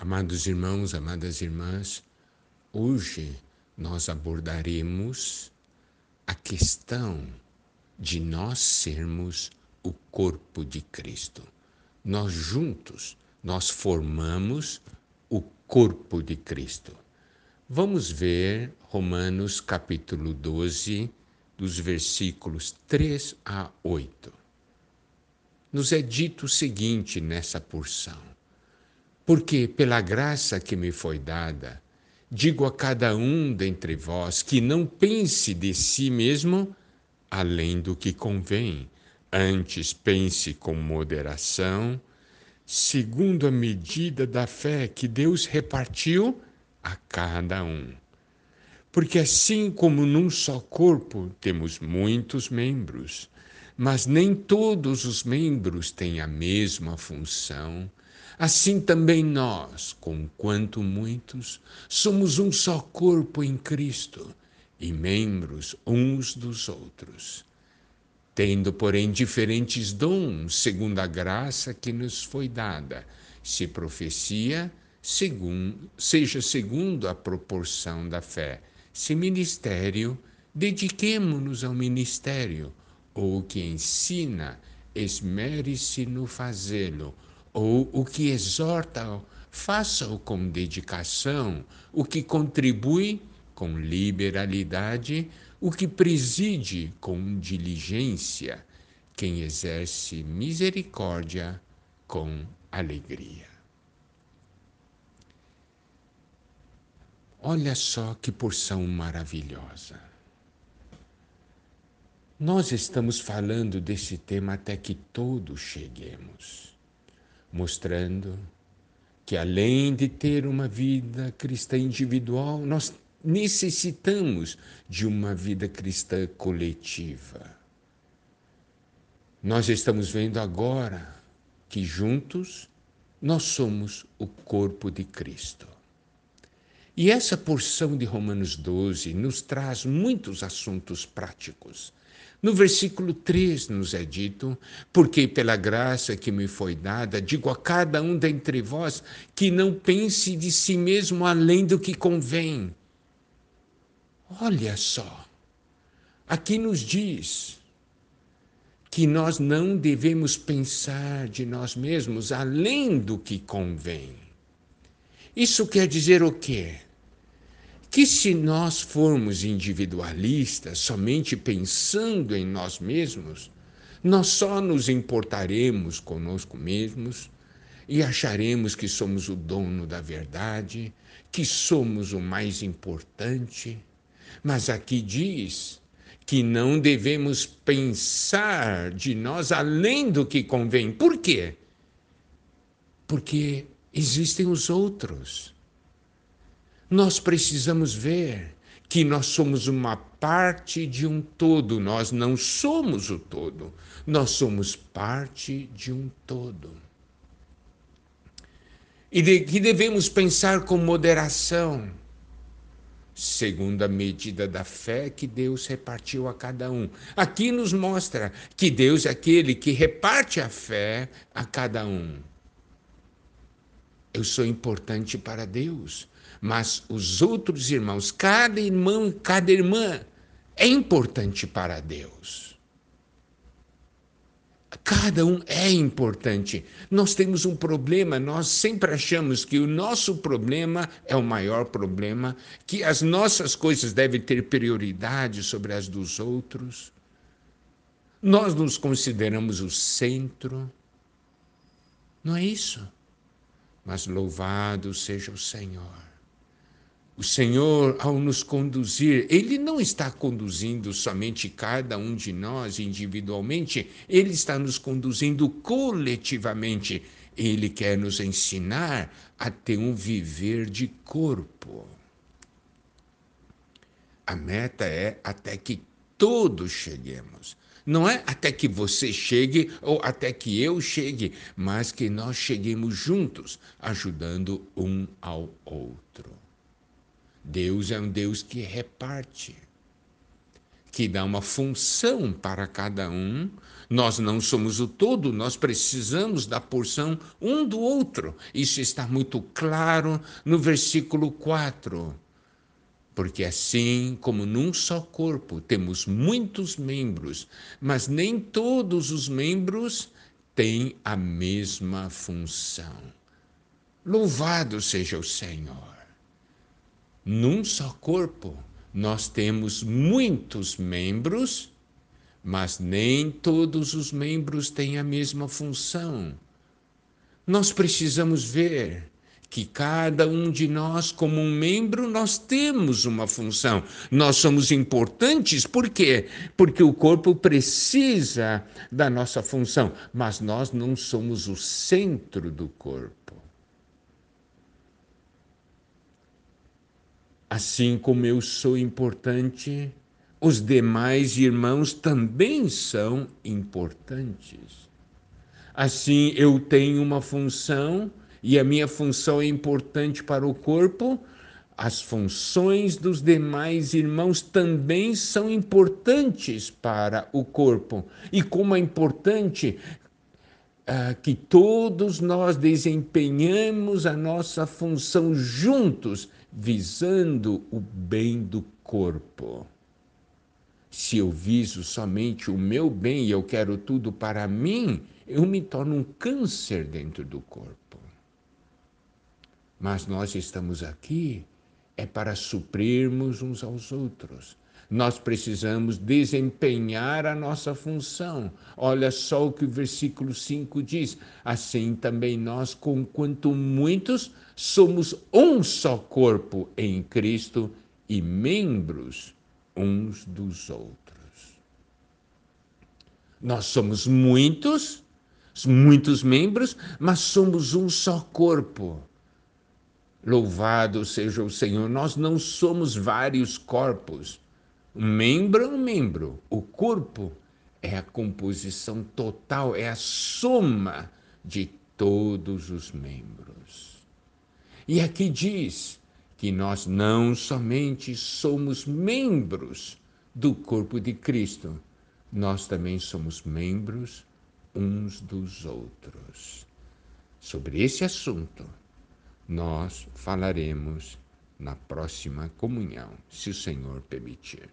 Amados irmãos, amadas irmãs, hoje nós abordaremos a questão de nós sermos o corpo de Cristo. Nós juntos, nós formamos o corpo de Cristo. Vamos ver Romanos capítulo 12, dos versículos 3 a 8. Nos é dito o seguinte nessa porção: Porque pela graça que me foi dada, digo a cada um dentre vós que não pense de si mesmo além do que convém, antes pense com moderação, segundo a medida da fé que Deus repartiu a cada um. Porque assim como num só corpo temos muitos membros, mas nem todos os membros têm a mesma função, assim também nós, conquanto muitos, somos um só corpo em Cristo e membros uns dos outros, tendo, porém, diferentes dons, segundo a graça que nos foi dada, se profecia, seja segundo a proporção da fé, se ministério, dediquemo-nos ao ministério, ou o que ensina, esmere-se no fazê-lo, ou o que exorta, faça-o com dedicação, o que contribui, com liberalidade, o que preside com diligência, quem exerce misericórdia com alegria. Olha só que porção maravilhosa. Nós estamos falando desse tema até que todos cheguemos, mostrando que além de ter uma vida cristã individual, nós necessitamos de uma vida cristã coletiva. Nós estamos vendo agora que juntos nós somos o corpo de Cristo. E essa porção de Romanos 12 nos traz muitos assuntos práticos. No versículo 3 nos é dito: Porque pela graça que me foi dada, digo a cada um dentre vós que não pense de si mesmo além do que convém, Olha só, aqui nos diz que nós não devemos pensar de nós mesmos além do que convém. Isso quer dizer o quê? Que se nós formos individualistas, somente pensando em nós mesmos, nós só nos importaremos conosco mesmos e acharemos que somos o dono da verdade, que somos o mais importante mas aqui diz que não devemos pensar de nós além do que convém. Por quê? Porque existem os outros. Nós precisamos ver que nós somos uma parte de um todo, nós não somos o todo, nós somos parte de um todo. E de, que devemos pensar com moderação segundo a medida da fé que Deus repartiu a cada um. Aqui nos mostra que Deus é aquele que reparte a fé a cada um. Eu sou importante para Deus, mas os outros irmãos, cada irmão, cada irmã é importante para Deus. Cada um é importante. Nós temos um problema, nós sempre achamos que o nosso problema é o maior problema, que as nossas coisas devem ter prioridade sobre as dos outros. Nós nos consideramos o centro. Não é isso? Mas louvado seja o Senhor o Senhor, ao nos conduzir, Ele não está conduzindo somente cada um de nós individualmente, Ele está nos conduzindo coletivamente. Ele quer nos ensinar a ter um viver de corpo. A meta é até que todos cheguemos. Não é até que você chegue ou até que eu chegue, mas que nós cheguemos juntos, ajudando um ao outro. Deus é um Deus que reparte, que dá uma função para cada um. Nós não somos o todo, nós precisamos da porção um do outro. Isso está muito claro no versículo 4. Porque assim como num só corpo temos muitos membros, mas nem todos os membros têm a mesma função. Louvado seja o Senhor! Num só corpo, nós temos muitos membros, mas nem todos os membros têm a mesma função. Nós precisamos ver que cada um de nós, como um membro, nós temos uma função. Nós somos importantes, por quê? Porque o corpo precisa da nossa função, mas nós não somos o centro do corpo. Assim como eu sou importante, os demais irmãos também são importantes. Assim, eu tenho uma função e a minha função é importante para o corpo, as funções dos demais irmãos também são importantes para o corpo. E como é importante uh, que todos nós desempenhamos a nossa função juntos visando o bem do corpo. Se eu viso somente o meu bem e eu quero tudo para mim, eu me torno um câncer dentro do corpo. Mas nós estamos aqui é para suprirmos uns aos outros. Nós precisamos desempenhar a nossa função. Olha só o que o versículo 5 diz: assim também nós, com quanto muitos, somos um só corpo em Cristo e membros uns dos outros. Nós somos muitos, muitos membros, mas somos um só corpo. Louvado seja o Senhor, nós não somos vários corpos. Um membro é um membro. O corpo é a composição total, é a soma de todos os membros. E aqui diz que nós não somente somos membros do corpo de Cristo, nós também somos membros uns dos outros. Sobre esse assunto, nós falaremos na próxima comunhão, se o Senhor permitir.